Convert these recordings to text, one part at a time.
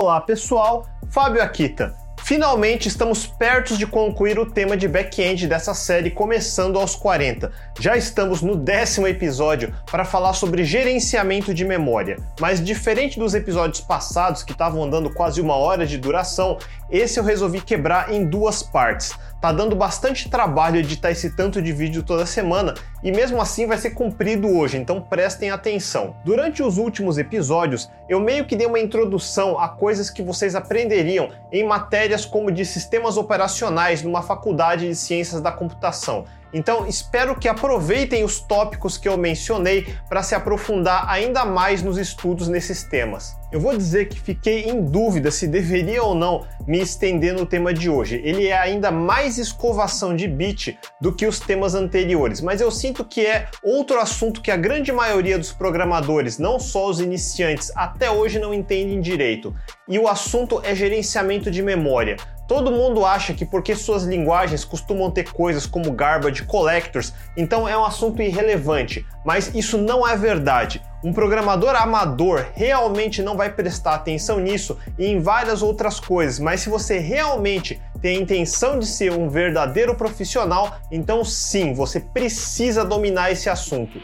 Olá pessoal, Fábio Akita. Finalmente estamos perto de concluir o tema de back-end dessa série começando aos 40. Já estamos no décimo episódio para falar sobre gerenciamento de memória. Mas diferente dos episódios passados que estavam andando quase uma hora de duração, esse eu resolvi quebrar em duas partes. Tá dando bastante trabalho editar esse tanto de vídeo toda semana e mesmo assim vai ser cumprido hoje, então prestem atenção. Durante os últimos episódios, eu meio que dei uma introdução a coisas que vocês aprenderiam em matérias como de sistemas operacionais numa faculdade de ciências da computação. Então, espero que aproveitem os tópicos que eu mencionei para se aprofundar ainda mais nos estudos nesses temas. Eu vou dizer que fiquei em dúvida se deveria ou não me estender no tema de hoje. Ele é ainda mais escovação de bit do que os temas anteriores, mas eu sinto que é outro assunto que a grande maioria dos programadores, não só os iniciantes, até hoje não entendem direito. E o assunto é gerenciamento de memória. Todo mundo acha que porque suas linguagens costumam ter coisas como garbage collectors, então é um assunto irrelevante, mas isso não é verdade. Um programador amador realmente não vai prestar atenção nisso e em várias outras coisas, mas se você realmente tem a intenção de ser um verdadeiro profissional, então sim, você precisa dominar esse assunto.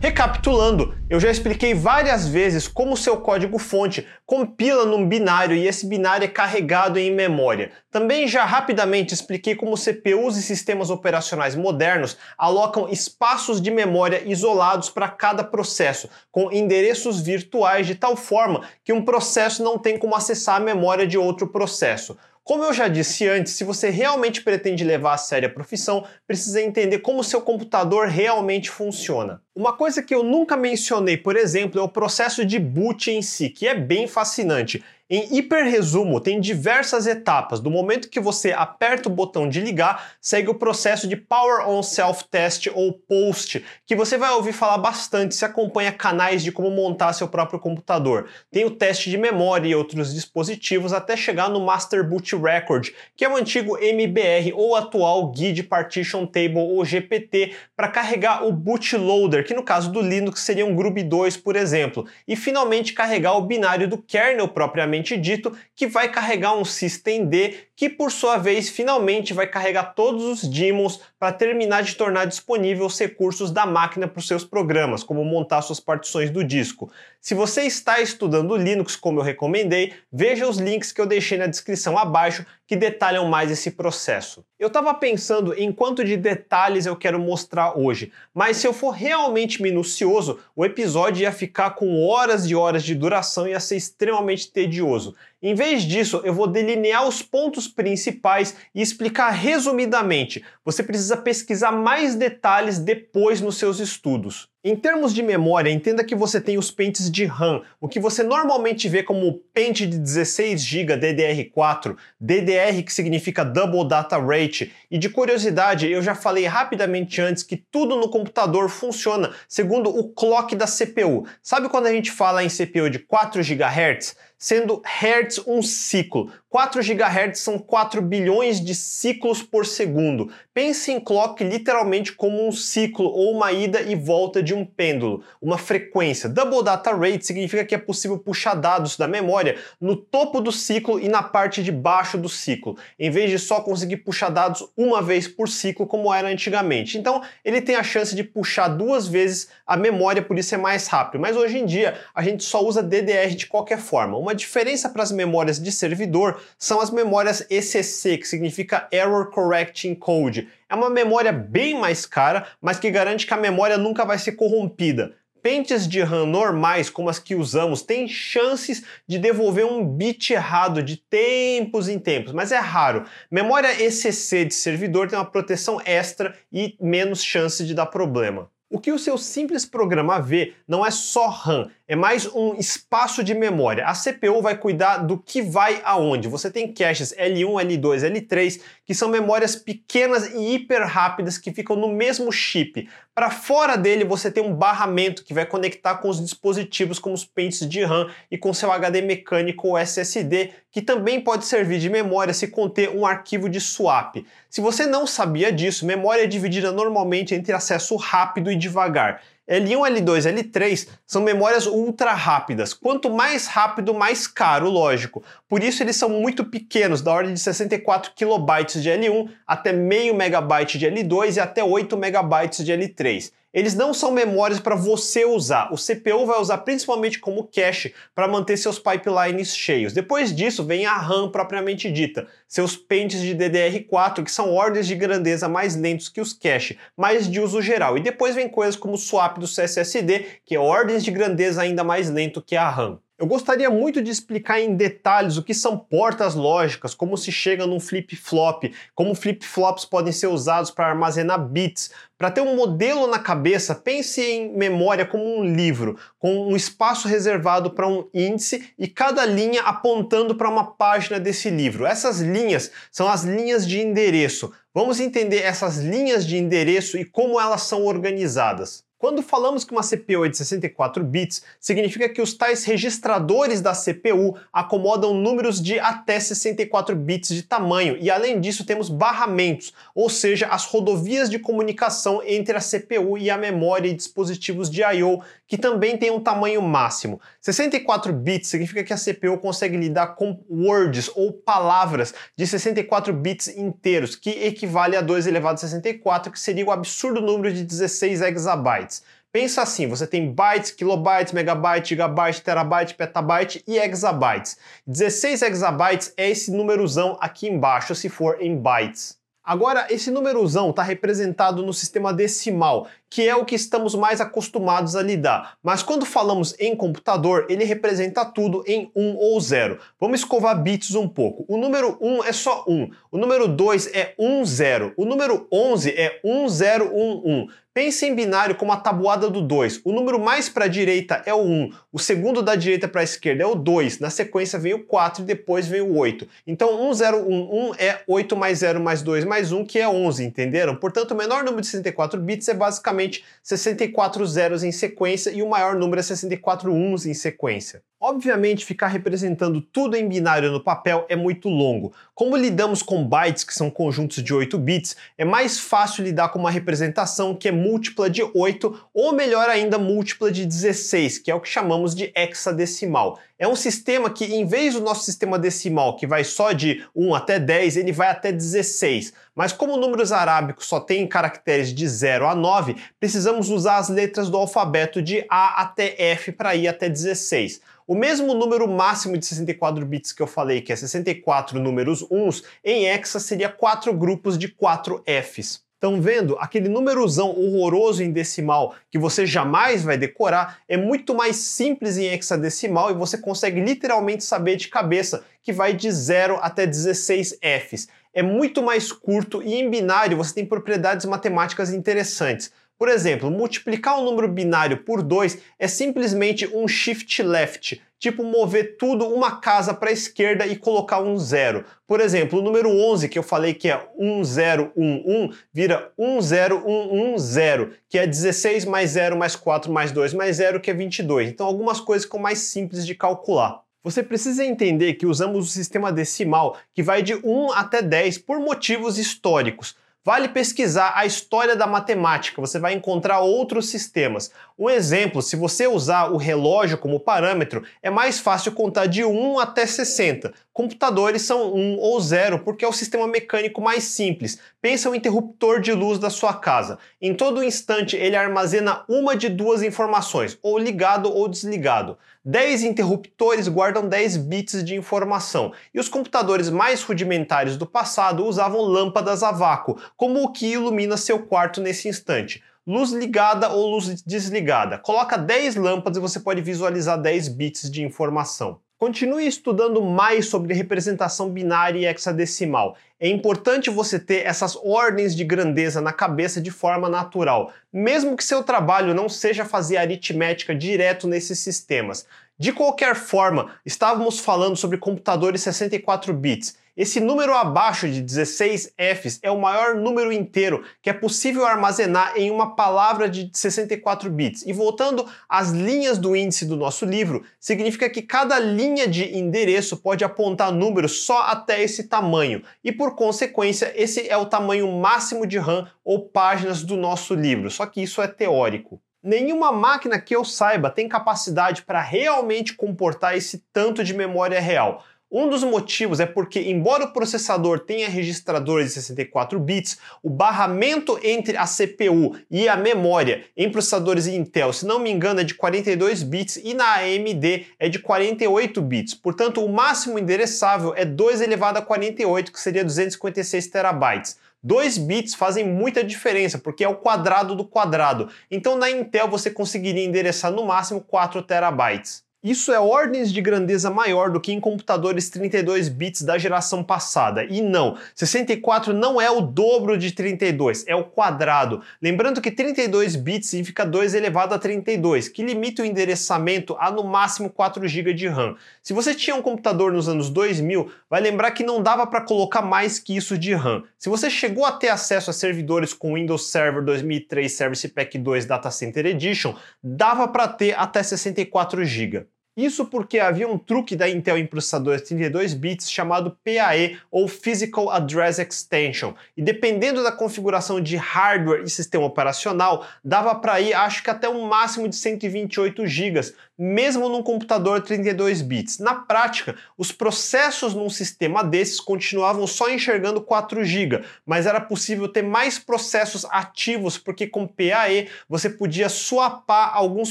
Recapitulando, eu já expliquei várias vezes como seu código-fonte compila num binário e esse binário é carregado em memória. Também já rapidamente expliquei como CPUs e sistemas operacionais modernos alocam espaços de memória isolados para cada processo, com endereços virtuais de tal forma que um processo não tem como acessar a memória de outro processo. Como eu já disse antes, se você realmente pretende levar a sério a profissão, precisa entender como seu computador realmente funciona. Uma coisa que eu nunca mencionei, por exemplo, é o processo de boot em si, que é bem fascinante. Em hiperresumo, tem diversas etapas. Do momento que você aperta o botão de ligar, segue o processo de Power On Self Test ou POST, que você vai ouvir falar bastante se acompanha canais de como montar seu próprio computador. Tem o teste de memória e outros dispositivos até chegar no Master Boot Record, que é o antigo MBR ou atual Guide Partition Table ou GPT, para carregar o bootloader, que no caso do Linux seria um Groove 2, por exemplo, e finalmente carregar o binário do kernel propriamente propriamente dito, que vai carregar um systemd, que por sua vez finalmente vai carregar todos os daemons para terminar de tornar disponível os recursos da máquina para os seus programas, como montar suas partições do disco. Se você está estudando Linux, como eu recomendei, veja os links que eu deixei na descrição abaixo que detalham mais esse processo. Eu estava pensando em quanto de detalhes eu quero mostrar hoje, mas se eu for realmente minucioso, o episódio ia ficar com horas e horas de duração e ia ser extremamente tedioso. Em vez disso, eu vou delinear os pontos principais e explicar resumidamente. Você precisa pesquisar mais detalhes depois nos seus estudos. Em termos de memória, entenda que você tem os pentes de RAM, o que você normalmente vê como pente de 16 GB DDR4, DDR que significa Double Data Rate, e de curiosidade, eu já falei rapidamente antes que tudo no computador funciona segundo o clock da CPU. Sabe quando a gente fala em CPU de 4 GHz? sendo Hertz um ciclo. 4 GHz são 4 bilhões de ciclos por segundo. Pense em clock literalmente como um ciclo ou uma ida e volta de um pêndulo, uma frequência. Double data rate significa que é possível puxar dados da memória no topo do ciclo e na parte de baixo do ciclo, em vez de só conseguir puxar dados uma vez por ciclo como era antigamente. Então, ele tem a chance de puxar duas vezes a memória, por isso é mais rápido. Mas hoje em dia, a gente só usa DDR de qualquer forma. Uma diferença para as memórias de servidor são as memórias ECC, que significa Error Correcting Code. É uma memória bem mais cara, mas que garante que a memória nunca vai ser corrompida. Pentes de RAM normais, como as que usamos, têm chances de devolver um bit errado de tempos em tempos, mas é raro. Memória ECC de servidor tem uma proteção extra e menos chance de dar problema. O que o seu simples programa vê não é só RAM, é mais um espaço de memória. A CPU vai cuidar do que vai aonde. Você tem caches L1, L2, L3, que são memórias pequenas e hiper rápidas que ficam no mesmo chip. Para fora dele você tem um barramento que vai conectar com os dispositivos como os pentes de RAM e com seu HD mecânico ou SSD, que também pode servir de memória se conter um arquivo de swap. Se você não sabia disso, memória é dividida normalmente entre acesso rápido e devagar. L1, L2, L3 são memórias ultra rápidas. Quanto mais rápido, mais caro, lógico. Por isso eles são muito pequenos, da ordem de 64 KB de L1 até meio megabyte de L2 e até 8 megabytes de L3 eles não são memórias para você usar. O CPU vai usar principalmente como cache para manter seus pipelines cheios. Depois disso vem a RAM propriamente dita, seus pentes de DDR4, que são ordens de grandeza mais lentos que os cache, mas de uso geral. E depois vem coisas como o swap do SSD, que é ordens de grandeza ainda mais lento que a RAM. Eu gostaria muito de explicar em detalhes o que são portas lógicas, como se chega num flip-flop, como flip-flops podem ser usados para armazenar bits. Para ter um modelo na cabeça, pense em memória como um livro, com um espaço reservado para um índice e cada linha apontando para uma página desse livro. Essas linhas são as linhas de endereço. Vamos entender essas linhas de endereço e como elas são organizadas. Quando falamos que uma CPU é de 64 bits, significa que os tais registradores da CPU acomodam números de até 64 bits de tamanho e além disso temos barramentos, ou seja, as rodovias de comunicação entre a CPU e a memória e dispositivos de I/O que também tem um tamanho máximo. 64 bits significa que a CPU consegue lidar com words ou palavras de 64 bits inteiros, que equivale a 2 elevado a 64, que seria o absurdo número de 16 exabytes bytes. Pensa assim, você tem bytes, kilobytes, megabyte, gigabyte, terabyte, petabyte e exabytes. 16 exabytes é esse númerozão aqui embaixo, se for em bytes. Agora, esse númerozão está representado no sistema decimal, que é o que estamos mais acostumados a lidar. Mas quando falamos em computador, ele representa tudo em 1 ou 0. Vamos escovar bits um pouco. O número 1 é só 1, o número 2 é 1, 0, o número 11 é 1, 0, 1, 1. Pense em binário como a tabuada do 2. O número mais para a direita é o 1, o segundo da direita para a esquerda é o 2, na sequência vem o 4 e depois vem o 8. Então 1, 0, 1, 1 é 8 mais 0 mais 2 mais 1, que é 11, entenderam? Portanto, o menor número de 64 bits é basicamente 64 zeros em sequência e o maior número é 64 uns em sequência. Obviamente, ficar representando tudo em binário no papel é muito longo. Como lidamos com bytes, que são conjuntos de 8 bits, é mais fácil lidar com uma representação que é múltipla de 8 ou melhor ainda múltipla de 16, que é o que chamamos de hexadecimal. É um sistema que, em vez do nosso sistema decimal, que vai só de 1 até 10, ele vai até 16. Mas como números arábicos só têm caracteres de 0 a 9, precisamos usar as letras do alfabeto de A até F para ir até 16. O mesmo número máximo de 64 bits que eu falei, que é 64 números uns, em hexa seria 4 grupos de 4 Fs. Estão vendo? Aquele númerozão horroroso em decimal que você jamais vai decorar é muito mais simples em hexadecimal e você consegue literalmente saber de cabeça que vai de 0 até 16 Fs. É muito mais curto e em binário você tem propriedades matemáticas interessantes. Por exemplo, multiplicar um número binário por 2 é simplesmente um shift left, tipo mover tudo uma casa para a esquerda e colocar um zero. Por exemplo, o número 11, que eu falei que é 1011, vira 10110, que é 16 mais 0 mais 4 mais 2 mais 0, que é 22. Então algumas coisas ficam mais simples de calcular. Você precisa entender que usamos o sistema decimal que vai de 1 até 10 por motivos históricos. Vale pesquisar a história da matemática, você vai encontrar outros sistemas. Um exemplo, se você usar o relógio como parâmetro, é mais fácil contar de 1 até 60. Computadores são 1 ou 0 porque é o sistema mecânico mais simples. Pensa o interruptor de luz da sua casa. Em todo instante ele armazena uma de duas informações, ou ligado ou desligado. 10 interruptores guardam 10 bits de informação, e os computadores mais rudimentares do passado usavam lâmpadas a vácuo, como o que ilumina seu quarto nesse instante. Luz ligada ou luz desligada. Coloca 10 lâmpadas e você pode visualizar 10 bits de informação. Continue estudando mais sobre representação binária e hexadecimal. É importante você ter essas ordens de grandeza na cabeça de forma natural, mesmo que seu trabalho não seja fazer aritmética direto nesses sistemas. De qualquer forma, estávamos falando sobre computadores 64 bits esse número abaixo de 16 Fs é o maior número inteiro que é possível armazenar em uma palavra de 64 bits. E voltando às linhas do índice do nosso livro, significa que cada linha de endereço pode apontar números só até esse tamanho, e por consequência, esse é o tamanho máximo de RAM ou páginas do nosso livro. Só que isso é teórico. Nenhuma máquina que eu saiba tem capacidade para realmente comportar esse tanto de memória real. Um dos motivos é porque, embora o processador tenha registradores de 64 bits, o barramento entre a CPU e a memória em processadores Intel, se não me engano, é de 42 bits e na AMD é de 48 bits. Portanto, o máximo endereçável é 2 elevado a 48, que seria 256 terabytes. 2 bits fazem muita diferença, porque é o quadrado do quadrado. Então, na Intel você conseguiria endereçar no máximo 4 terabytes. Isso é ordens de grandeza maior do que em computadores 32 bits da geração passada. E não, 64 não é o dobro de 32, é o quadrado. Lembrando que 32 bits significa 2 elevado a 32, que limita o endereçamento a no máximo 4 GB de RAM. Se você tinha um computador nos anos 2000, vai lembrar que não dava para colocar mais que isso de RAM. Se você chegou a ter acesso a servidores com Windows Server 2003 Service Pack 2 Data Center Edition, dava para ter até 64 GB. Isso porque havia um truque da Intel em processadores 32 bits chamado PAE ou Physical Address Extension, e dependendo da configuração de hardware e sistema operacional, dava para ir acho que até um máximo de 128 GB, mesmo num computador 32 bits. Na prática, os processos num sistema desses continuavam só enxergando 4 GB, mas era possível ter mais processos ativos porque com PAE você podia swapar alguns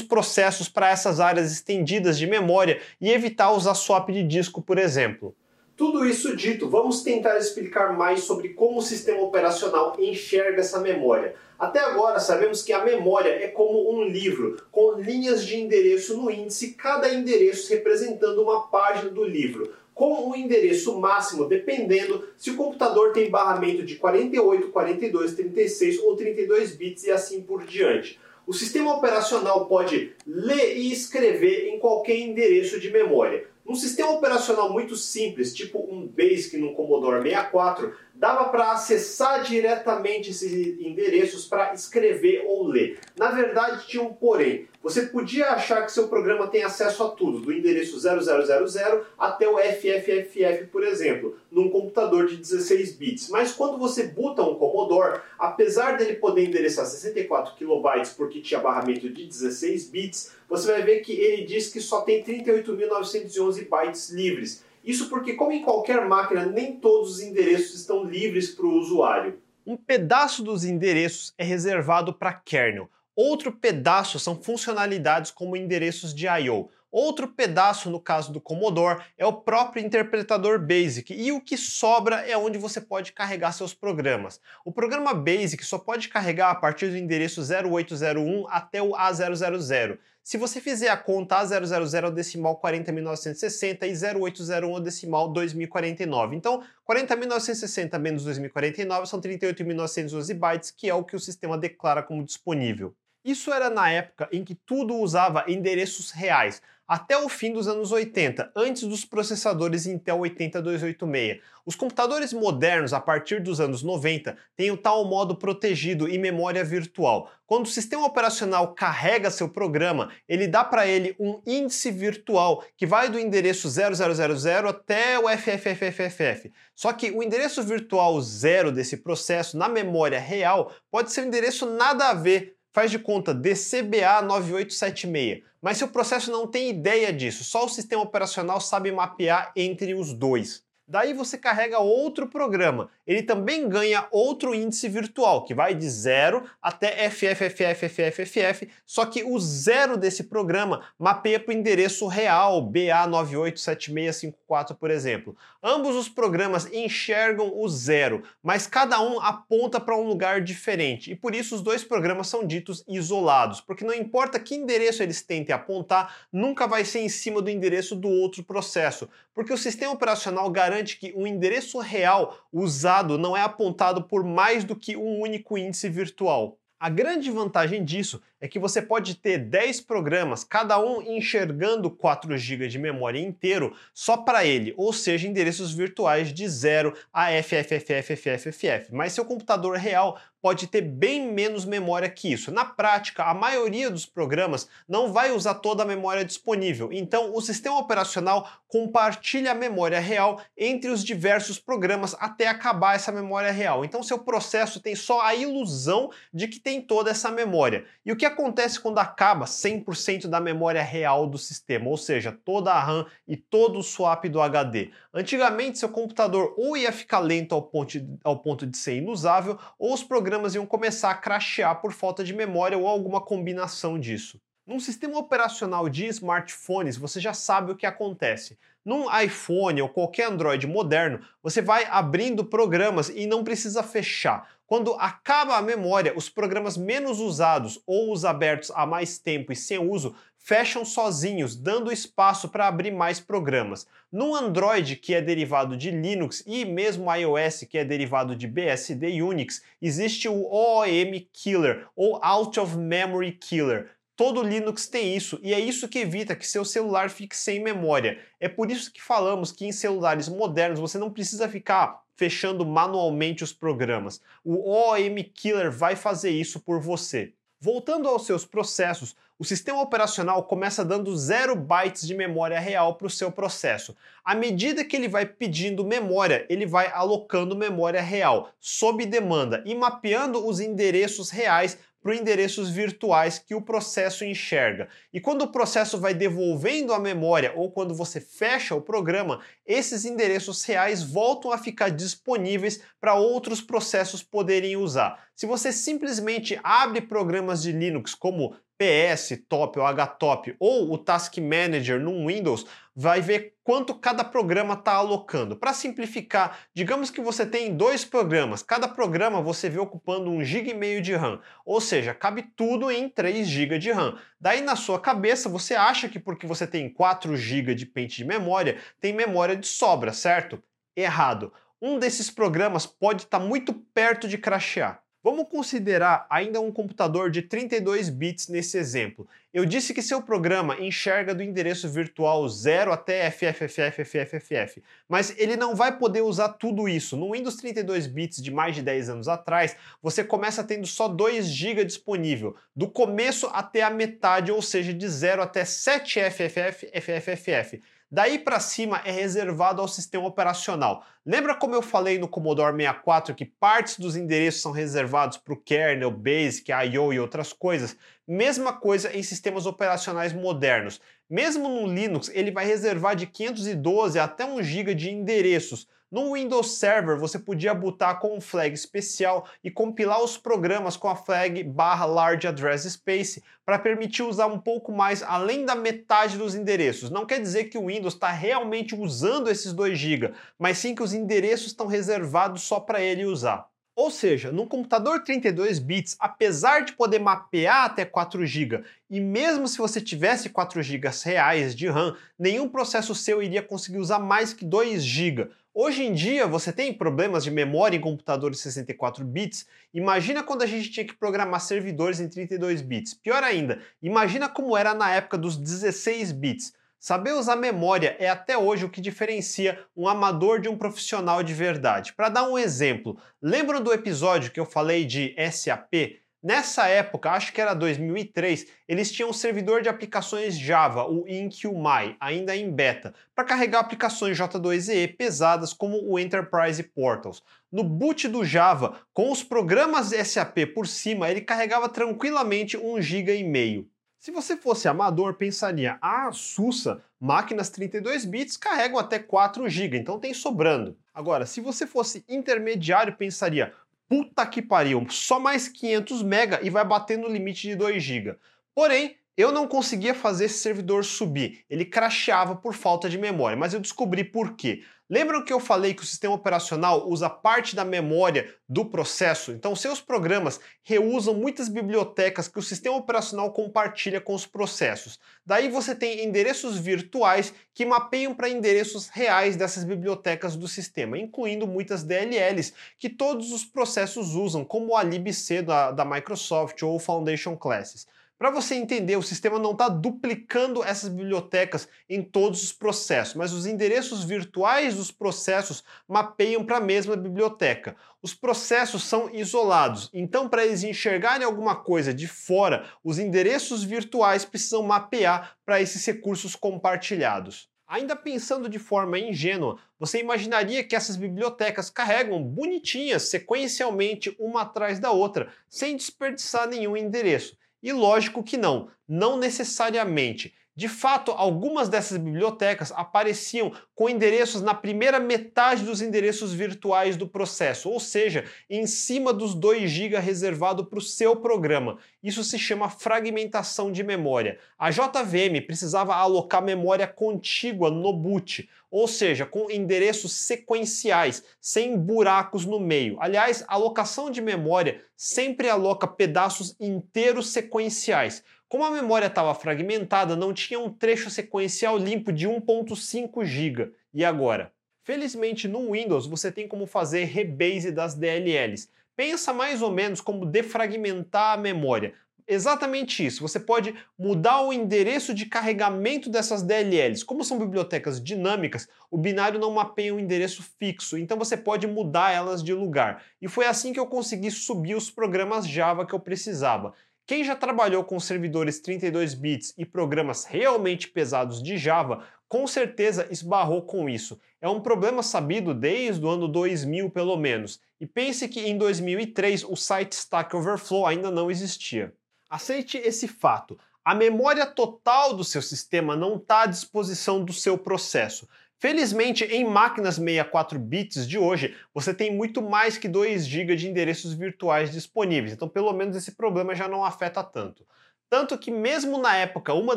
processos para essas áreas estendidas de memória e evitar usar swap de disco, por exemplo. Tudo isso dito, vamos tentar explicar mais sobre como o sistema operacional enxerga essa memória. Até agora sabemos que a memória é como um livro, com linhas de endereço no índice, cada endereço representando uma página do livro, com um endereço máximo dependendo se o computador tem barramento de 48, 42, 36 ou 32 bits e assim por diante. O sistema operacional pode ler e escrever em qualquer endereço de memória. Num sistema operacional muito simples, tipo um BASIC no Commodore 64, dava para acessar diretamente esses endereços para escrever ou ler. Na verdade, tinha um porém. Você podia achar que seu programa tem acesso a tudo, do endereço 0000 até o FFFF, por exemplo, num computador de 16 bits. Mas quando você buta um Commodore, apesar dele poder endereçar 64 kilobytes porque tinha barramento de 16 bits, você vai ver que ele diz que só tem 38.911 bytes livres. Isso porque, como em qualquer máquina, nem todos os endereços estão livres para o usuário. Um pedaço dos endereços é reservado para kernel. Outro pedaço são funcionalidades como endereços de I/O. Outro pedaço, no caso do Commodore, é o próprio interpretador BASIC, e o que sobra é onde você pode carregar seus programas. O programa BASIC só pode carregar a partir do endereço 0801 até o A000. Se você fizer a conta A000 é o decimal 40.960 e 0801 é o decimal 2049. Então, 40.960 menos 2049 são 38.912 bytes, que é o que o sistema declara como disponível. Isso era na época em que tudo usava endereços reais, até o fim dos anos 80, antes dos processadores Intel 80286. Os computadores modernos, a partir dos anos 90, têm o tal modo protegido e memória virtual. Quando o sistema operacional carrega seu programa, ele dá para ele um índice virtual que vai do endereço 0000 até o FFFFF. Só que o endereço virtual zero desse processo na memória real pode ser um endereço nada a ver faz de conta DCBA 9876, mas seu processo não tem ideia disso, só o sistema operacional sabe mapear entre os dois. Daí você carrega outro programa. Ele também ganha outro índice virtual, que vai de 0 até FFFFFFF, só que o zero desse programa mapeia para o endereço real, BA987654, por exemplo. Ambos os programas enxergam o zero, mas cada um aponta para um lugar diferente, e por isso os dois programas são ditos isolados, porque não importa que endereço eles tentem apontar, nunca vai ser em cima do endereço do outro processo, porque o sistema operacional garante que o endereço real usado não é apontado por mais do que um único índice virtual. A grande vantagem disso é que você pode ter 10 programas, cada um enxergando 4 GB de memória inteiro só para ele, ou seja, endereços virtuais de 0 a FFFFFFF. Mas seu computador real pode ter bem menos memória que isso. Na prática, a maioria dos programas não vai usar toda a memória disponível, então o sistema operacional compartilha a memória real entre os diversos programas até acabar essa memória real. Então seu processo tem só a ilusão de que tem toda essa memória. E o que acontece quando acaba 100% da memória real do sistema, ou seja, toda a RAM e todo o swap do HD? Antigamente seu computador ou ia ficar lento ao ponto, de, ao ponto de ser inusável, ou os programas iam começar a crashear por falta de memória ou alguma combinação disso. Num sistema operacional de smartphones, você já sabe o que acontece. Num iPhone ou qualquer Android moderno, você vai abrindo programas e não precisa fechar. Quando acaba a memória, os programas menos usados ou os abertos há mais tempo e sem uso fecham sozinhos, dando espaço para abrir mais programas. No Android, que é derivado de Linux, e mesmo iOS, que é derivado de BSD e Unix, existe o OOM Killer ou Out of Memory Killer. Todo Linux tem isso e é isso que evita que seu celular fique sem memória. É por isso que falamos que em celulares modernos você não precisa ficar fechando manualmente os programas. O OOM Killer vai fazer isso por você. Voltando aos seus processos, o sistema operacional começa dando 0 bytes de memória real para o seu processo. À medida que ele vai pedindo memória, ele vai alocando memória real, sob demanda, e mapeando os endereços reais para endereços virtuais que o processo enxerga. E quando o processo vai devolvendo a memória ou quando você fecha o programa, esses endereços reais voltam a ficar disponíveis para outros processos poderem usar. Se você simplesmente abre programas de Linux como PS, Top ou HTOP ou o Task Manager no Windows, vai ver quanto cada programa está alocando. Para simplificar, digamos que você tem dois programas, cada programa você vê ocupando 1,5 GB de RAM, ou seja, cabe tudo em 3 GB de RAM. Daí na sua cabeça você acha que porque você tem 4 GB de pente de memória, tem memória de sobra, certo? Errado. Um desses programas pode estar tá muito perto de crashear. Vamos considerar ainda um computador de 32 bits nesse exemplo. Eu disse que seu programa enxerga do endereço virtual 0 até FFFFFFF, mas ele não vai poder usar tudo isso. No Windows 32 bits de mais de 10 anos atrás, você começa tendo só 2 GB disponível, do começo até a metade, ou seja, de 0 até 7 FFFFFF. Daí para cima é reservado ao sistema operacional. Lembra como eu falei no Commodore 64 que partes dos endereços são reservados para o kernel, BASIC, I.O. e outras coisas? Mesma coisa em sistemas operacionais modernos. Mesmo no Linux, ele vai reservar de 512 até 1 GB de endereços. No Windows Server, você podia botar com um flag especial e compilar os programas com a flag barra large address space para permitir usar um pouco mais além da metade dos endereços. Não quer dizer que o Windows está realmente usando esses 2 GB, mas sim que os endereços estão reservados só para ele usar. Ou seja, num computador 32 bits, apesar de poder mapear até 4 GB, e mesmo se você tivesse 4 GB reais de RAM, nenhum processo seu iria conseguir usar mais que 2 GB. Hoje em dia, você tem problemas de memória em computadores 64 bits. Imagina quando a gente tinha que programar servidores em 32 bits. Pior ainda, imagina como era na época dos 16 bits. Saber usar memória é até hoje o que diferencia um amador de um profissional de verdade. Para dar um exemplo, lembram do episódio que eu falei de SAP? Nessa época, acho que era 2003, eles tinham um servidor de aplicações Java, o InQMai, ainda em beta, para carregar aplicações J2EE pesadas como o Enterprise Portals. No boot do Java, com os programas SAP por cima, ele carregava tranquilamente 1,5 GB. Se você fosse amador, pensaria: ah, sussa, máquinas 32 bits carregam até 4 GB, então tem sobrando. Agora, se você fosse intermediário, pensaria, puta que pariu, só mais 500 MB e vai bater no limite de 2 GB. Porém, eu não conseguia fazer esse servidor subir, ele crashava por falta de memória, mas eu descobri por quê. Lembram que eu falei que o sistema operacional usa parte da memória do processo? Então, seus programas reusam muitas bibliotecas que o sistema operacional compartilha com os processos. Daí você tem endereços virtuais que mapeiam para endereços reais dessas bibliotecas do sistema, incluindo muitas DLLs que todos os processos usam, como a libc da, da Microsoft ou o Foundation Classes. Para você entender, o sistema não está duplicando essas bibliotecas em todos os processos, mas os endereços virtuais dos processos mapeiam para a mesma biblioteca. Os processos são isolados, então para eles enxergarem alguma coisa de fora, os endereços virtuais precisam mapear para esses recursos compartilhados. Ainda pensando de forma ingênua, você imaginaria que essas bibliotecas carregam bonitinhas sequencialmente uma atrás da outra, sem desperdiçar nenhum endereço. E lógico que não, não necessariamente. De fato, algumas dessas bibliotecas apareciam com endereços na primeira metade dos endereços virtuais do processo, ou seja, em cima dos 2 GB reservado para o seu programa. Isso se chama fragmentação de memória. A JVM precisava alocar memória contígua no boot, ou seja, com endereços sequenciais, sem buracos no meio. Aliás, alocação de memória sempre aloca pedaços inteiros sequenciais. Como a memória estava fragmentada, não tinha um trecho sequencial limpo de 1.5 GB. E agora? Felizmente no Windows você tem como fazer rebase das DLLs. Pensa mais ou menos como defragmentar a memória. Exatamente isso. Você pode mudar o endereço de carregamento dessas DLLs. Como são bibliotecas dinâmicas, o binário não mapeia um endereço fixo, então você pode mudar elas de lugar. E foi assim que eu consegui subir os programas Java que eu precisava. Quem já trabalhou com servidores 32 bits e programas realmente pesados de Java, com certeza esbarrou com isso. É um problema sabido desde o ano 2000 pelo menos. E pense que em 2003 o site Stack Overflow ainda não existia. Aceite esse fato. A memória total do seu sistema não está à disposição do seu processo. Felizmente, em máquinas 64 bits de hoje, você tem muito mais que 2 GB de endereços virtuais disponíveis, então pelo menos esse problema já não afeta tanto. Tanto que mesmo na época, uma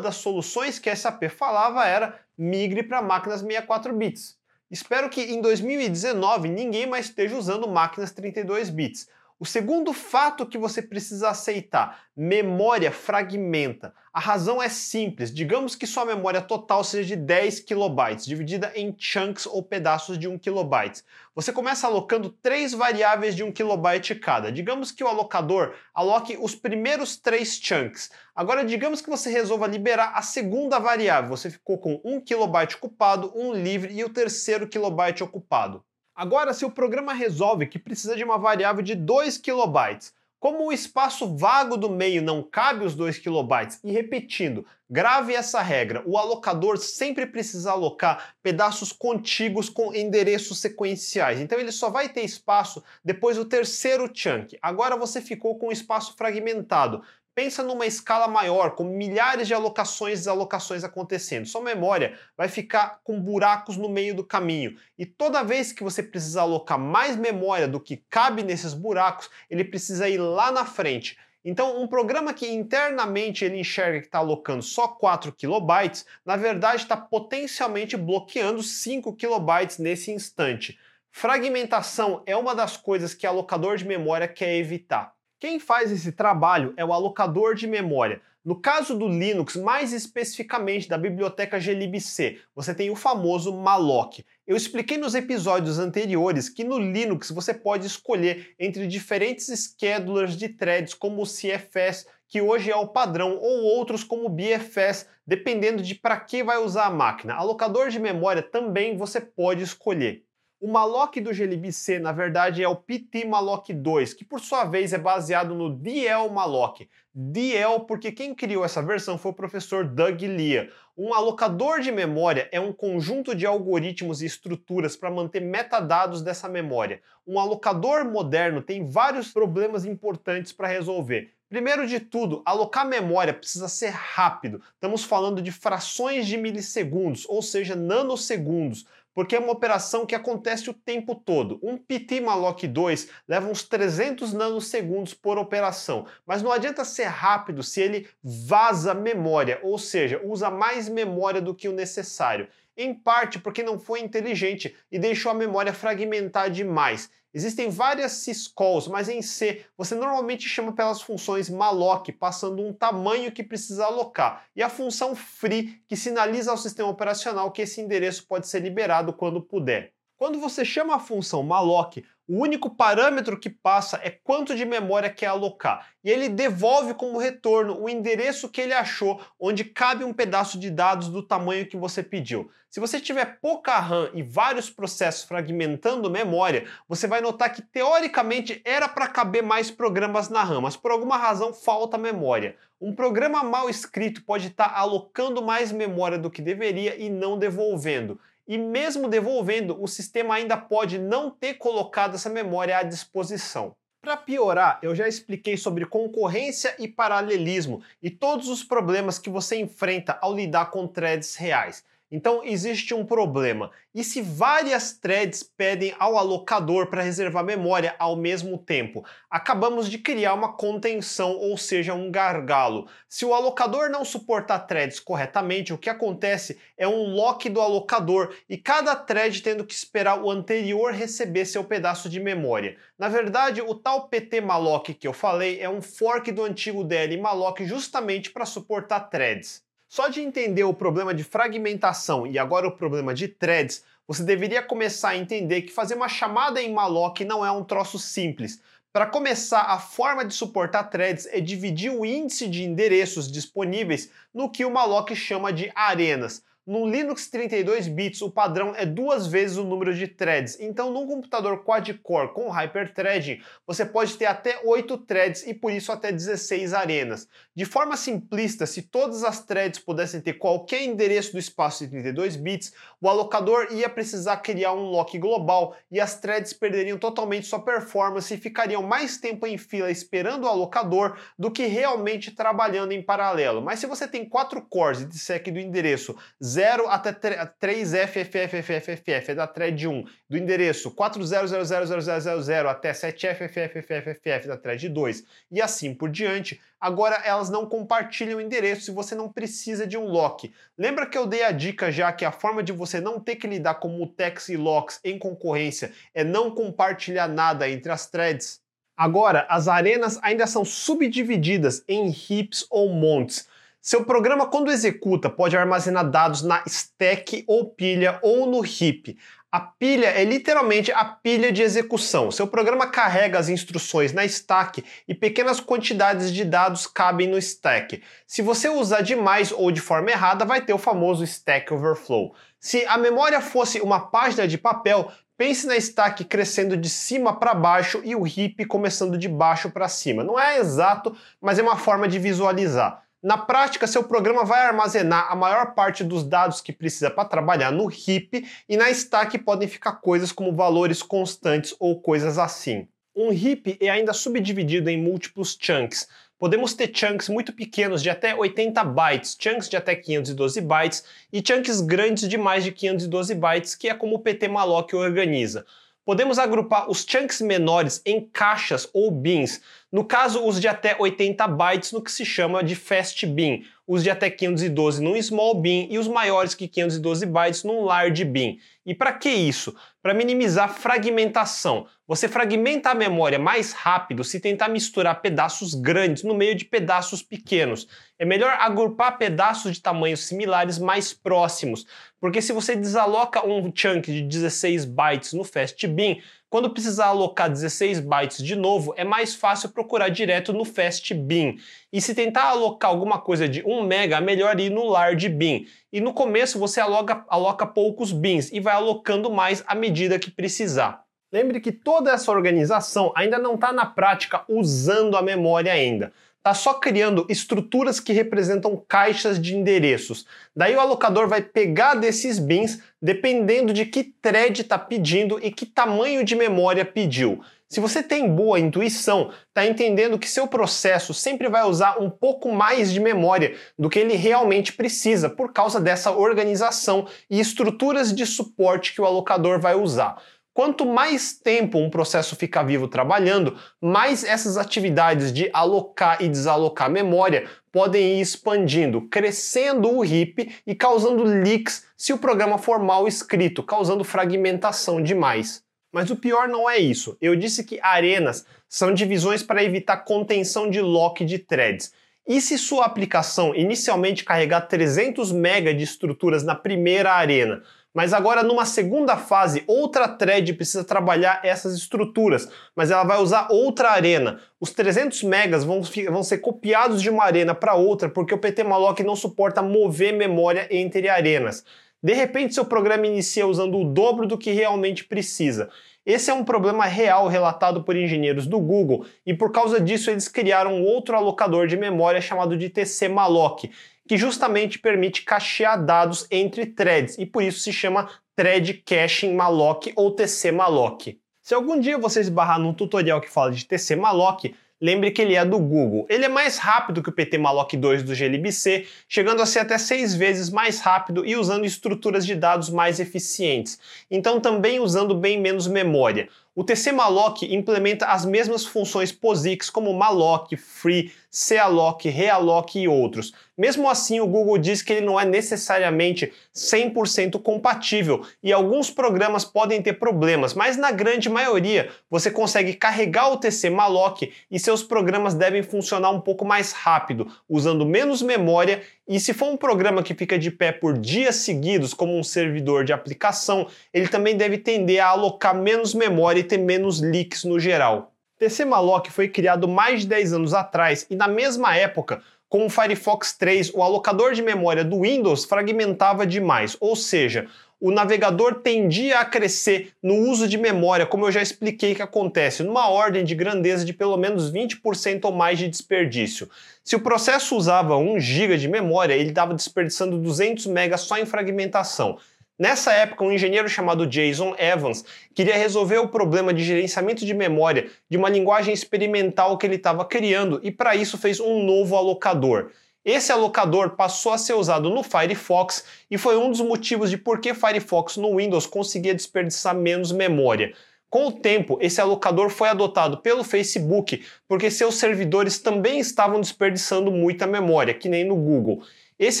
das soluções que a SAP falava era migre para máquinas 64 bits. Espero que em 2019 ninguém mais esteja usando máquinas 32 bits. O segundo fato que você precisa aceitar: memória fragmenta. A razão é simples. Digamos que sua memória total seja de 10 kilobytes, dividida em chunks ou pedaços de 1 kilobyte. Você começa alocando três variáveis de 1 kilobyte cada. Digamos que o alocador aloque os primeiros três chunks. Agora, digamos que você resolva liberar a segunda variável. Você ficou com 1 kilobyte ocupado, um livre e o terceiro kilobyte ocupado. Agora, se o programa resolve que precisa de uma variável de 2 kilobytes, como o espaço vago do meio não cabe os 2 kilobytes, e repetindo, grave essa regra, o alocador sempre precisa alocar pedaços contíguos com endereços sequenciais. Então ele só vai ter espaço depois do terceiro chunk. Agora você ficou com espaço fragmentado. Pensa numa escala maior, com milhares de alocações e desalocações acontecendo. Sua memória vai ficar com buracos no meio do caminho. E toda vez que você precisa alocar mais memória do que cabe nesses buracos, ele precisa ir lá na frente. Então, um programa que internamente ele enxerga que está alocando só 4 kilobytes, na verdade está potencialmente bloqueando 5 kilobytes nesse instante. Fragmentação é uma das coisas que o alocador de memória quer evitar. Quem faz esse trabalho é o alocador de memória. No caso do Linux, mais especificamente da biblioteca glibc, você tem o famoso malloc. Eu expliquei nos episódios anteriores que no Linux você pode escolher entre diferentes schedulers de threads como o CFS, que hoje é o padrão, ou outros como o BFS, dependendo de para que vai usar a máquina. Alocador de memória também você pode escolher. O malloc do glibc, na verdade, é o PT malloc 2, que por sua vez é baseado no DL malloc. DL porque quem criou essa versão foi o professor Doug Lear. Um alocador de memória é um conjunto de algoritmos e estruturas para manter metadados dessa memória. Um alocador moderno tem vários problemas importantes para resolver. Primeiro de tudo, alocar memória precisa ser rápido. Estamos falando de frações de milissegundos, ou seja, nanosegundos. Porque é uma operação que acontece o tempo todo. Um PT Malloc 2 leva uns 300 nanosegundos por operação, mas não adianta ser rápido se ele vaza memória, ou seja, usa mais memória do que o necessário em parte porque não foi inteligente e deixou a memória fragmentar demais. Existem várias syscalls, mas em C você normalmente chama pelas funções malloc, passando um tamanho que precisa alocar, e a função free, que sinaliza ao sistema operacional que esse endereço pode ser liberado quando puder. Quando você chama a função malloc, o único parâmetro que passa é quanto de memória quer alocar, e ele devolve como retorno o endereço que ele achou onde cabe um pedaço de dados do tamanho que você pediu. Se você tiver pouca RAM e vários processos fragmentando memória, você vai notar que teoricamente era para caber mais programas na RAM, mas por alguma razão falta memória. Um programa mal escrito pode estar tá alocando mais memória do que deveria e não devolvendo e mesmo devolvendo, o sistema ainda pode não ter colocado essa memória à disposição. Para piorar, eu já expliquei sobre concorrência e paralelismo e todos os problemas que você enfrenta ao lidar com threads reais. Então existe um problema. E se várias threads pedem ao alocador para reservar memória ao mesmo tempo? Acabamos de criar uma contenção, ou seja, um gargalo. Se o alocador não suportar threads corretamente, o que acontece é um lock do alocador e cada thread tendo que esperar o anterior receber seu pedaço de memória. Na verdade, o tal PT malloc que eu falei é um fork do antigo DL malloc justamente para suportar threads. Só de entender o problema de fragmentação e agora o problema de threads, você deveria começar a entender que fazer uma chamada em malloc não é um troço simples. Para começar, a forma de suportar threads é dividir o índice de endereços disponíveis no que o malloc chama de arenas. No Linux 32 bits, o padrão é duas vezes o número de threads. Então, num computador quad-core com hyperthreading, você pode ter até 8 threads e por isso até 16 arenas. De forma simplista, se todas as threads pudessem ter qualquer endereço do espaço de 32 bits, o alocador ia precisar criar um lock global e as threads perderiam totalmente sua performance e ficariam mais tempo em fila esperando o alocador do que realmente trabalhando em paralelo. Mas se você tem 4 cores de sec do endereço 0 até 3FFFFFF, é da thread 1, do endereço 40000000 até 7FFFFFF da thread 2 e assim por diante, agora elas não compartilham o endereço se você não precisa de um lock. Lembra que eu dei a dica já que a forma de você não ter que lidar com mutex e locks em concorrência é não compartilhar nada entre as threads? Agora, as arenas ainda são subdivididas em heaps ou montes. Seu programa, quando executa, pode armazenar dados na stack ou pilha ou no heap. A pilha é literalmente a pilha de execução. Seu programa carrega as instruções na stack e pequenas quantidades de dados cabem no stack. Se você usar demais ou de forma errada, vai ter o famoso stack overflow. Se a memória fosse uma página de papel, pense na stack crescendo de cima para baixo e o heap começando de baixo para cima. Não é exato, mas é uma forma de visualizar. Na prática, seu programa vai armazenar a maior parte dos dados que precisa para trabalhar no heap e na stack podem ficar coisas como valores constantes ou coisas assim. Um heap é ainda subdividido em múltiplos chunks. Podemos ter chunks muito pequenos de até 80 bytes, chunks de até 512 bytes e chunks grandes de mais de 512 bytes, que é como o PT malloc organiza. Podemos agrupar os chunks menores em caixas ou bins, no caso os de até 80 bytes no que se chama de fast bin, os de até 512 num small bin e os maiores que 512 bytes num large bin. E para que isso? Para minimizar fragmentação. Você fragmenta a memória mais rápido se tentar misturar pedaços grandes no meio de pedaços pequenos. É melhor agrupar pedaços de tamanhos similares mais próximos, porque se você desaloca um chunk de 16 bytes no fast bin, quando precisar alocar 16 bytes de novo, é mais fácil procurar direto no Fast Bin. E se tentar alocar alguma coisa de 1 mega, é melhor ir no Large Bin. E no começo você aloca, aloca poucos bins e vai alocando mais à medida que precisar. Lembre que toda essa organização ainda não está na prática usando a memória ainda. Está só criando estruturas que representam caixas de endereços. Daí o alocador vai pegar desses bins dependendo de que thread está pedindo e que tamanho de memória pediu. Se você tem boa intuição, está entendendo que seu processo sempre vai usar um pouco mais de memória do que ele realmente precisa por causa dessa organização e estruturas de suporte que o alocador vai usar. Quanto mais tempo um processo fica vivo trabalhando, mais essas atividades de alocar e desalocar memória podem ir expandindo, crescendo o heap e causando leaks se o programa for mal escrito, causando fragmentação demais. Mas o pior não é isso. Eu disse que arenas são divisões para evitar contenção de lock de threads. E se sua aplicação inicialmente carregar 300 MB de estruturas na primeira arena, mas agora numa segunda fase, outra thread precisa trabalhar essas estruturas, mas ela vai usar outra arena. Os 300 megas vão, vão ser copiados de uma arena para outra porque o ptmalloc não suporta mover memória entre arenas. De repente, seu programa inicia usando o dobro do que realmente precisa. Esse é um problema real relatado por engenheiros do Google e por causa disso eles criaram outro alocador de memória chamado de tcmalloc, que justamente permite cachear dados entre threads e por isso se chama Thread Caching Malloc ou tcmalloc. Se algum dia você esbarrar num tutorial que fala de tcmalloc, Lembre que ele é do Google. Ele é mais rápido que o PT Malloc 2 do glibc, chegando a ser até seis vezes mais rápido e usando estruturas de dados mais eficientes. Então também usando bem menos memória. O tcmalloc implementa as mesmas funções POSIX como malloc, free, calloc, realloc e outros. Mesmo assim, o Google diz que ele não é necessariamente 100% compatível e alguns programas podem ter problemas, mas na grande maioria você consegue carregar o tcmalloc e seus programas devem funcionar um pouco mais rápido, usando menos memória e se for um programa que fica de pé por dias seguidos, como um servidor de aplicação, ele também deve tender a alocar menos memória e ter menos leaks no geral. Tcmalloc foi criado mais de 10 anos atrás e na mesma época, com o Firefox 3, o alocador de memória do Windows fragmentava demais, ou seja, o navegador tendia a crescer no uso de memória, como eu já expliquei que acontece, numa ordem de grandeza de pelo menos 20% ou mais de desperdício. Se o processo usava 1 GB de memória, ele estava desperdiçando 200 MB só em fragmentação. Nessa época, um engenheiro chamado Jason Evans queria resolver o problema de gerenciamento de memória de uma linguagem experimental que ele estava criando e para isso fez um novo alocador. Esse alocador passou a ser usado no Firefox e foi um dos motivos de por que Firefox no Windows conseguia desperdiçar menos memória. Com o tempo, esse alocador foi adotado pelo Facebook porque seus servidores também estavam desperdiçando muita memória, que nem no Google. Esse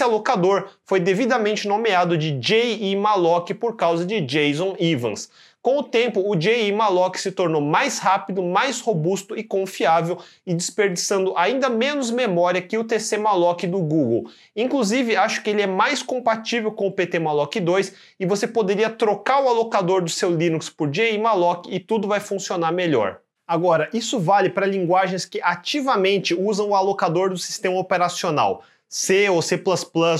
alocador foi devidamente nomeado de J.E. Por causa de Jason Evans. Com o tempo, o JE se tornou mais rápido, mais robusto e confiável e desperdiçando ainda menos memória que o TC do Google. Inclusive, acho que ele é mais compatível com o PT Malloc 2 e você poderia trocar o alocador do seu Linux por JE Malloc e tudo vai funcionar melhor. Agora, isso vale para linguagens que ativamente usam o alocador do sistema operacional. C ou C++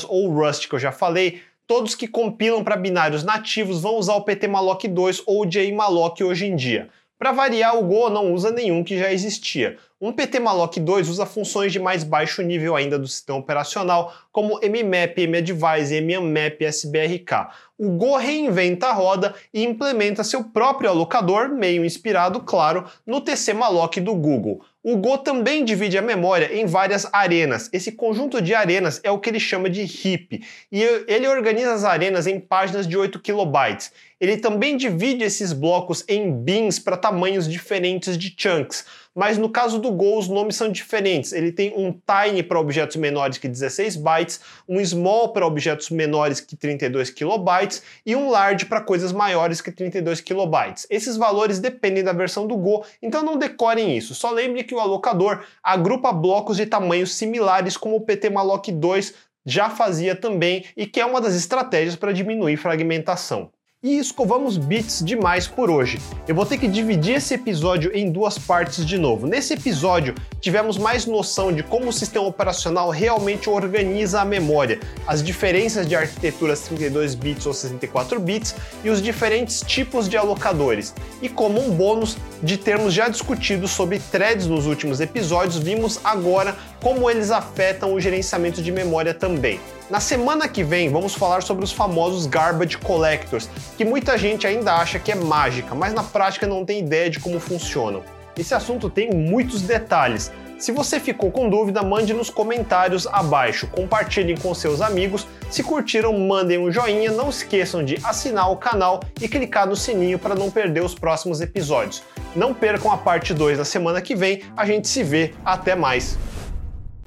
ou Rust, que eu já falei, todos que compilam para binários nativos vão usar o ptmalloc 2 ou o jmalloc hoje em dia. Para variar, o Go não usa nenhum que já existia. Um ptmalloc 2 usa funções de mais baixo nível ainda do sistema operacional, como mmap, madvise, mmap, sbrk. O Go reinventa a roda e implementa seu próprio alocador, meio inspirado, claro, no tcmalloc do Google. O Go também divide a memória em várias arenas. Esse conjunto de arenas é o que ele chama de heap, e ele organiza as arenas em páginas de 8 kilobytes. Ele também divide esses blocos em bins para tamanhos diferentes de chunks mas no caso do Go os nomes são diferentes. Ele tem um tiny para objetos menores que 16 bytes, um small para objetos menores que 32 kilobytes e um large para coisas maiores que 32 kilobytes. Esses valores dependem da versão do Go, então não decorem isso. Só lembre que o alocador agrupa blocos de tamanhos similares como o ptmalloc 2 já fazia também e que é uma das estratégias para diminuir fragmentação. E escovamos bits demais por hoje. Eu vou ter que dividir esse episódio em duas partes de novo. Nesse episódio, tivemos mais noção de como o sistema operacional realmente organiza a memória, as diferenças de arquiteturas 32 bits ou 64 bits e os diferentes tipos de alocadores. E como um bônus, de termos já discutido sobre threads nos últimos episódios, vimos agora como eles afetam o gerenciamento de memória também. Na semana que vem, vamos falar sobre os famosos garbage collectors, que muita gente ainda acha que é mágica, mas na prática não tem ideia de como funcionam. Esse assunto tem muitos detalhes. Se você ficou com dúvida, mande nos comentários abaixo, compartilhem com seus amigos. Se curtiram, mandem um joinha, não esqueçam de assinar o canal e clicar no sininho para não perder os próximos episódios. Não percam a parte 2 na semana que vem, a gente se vê, até mais!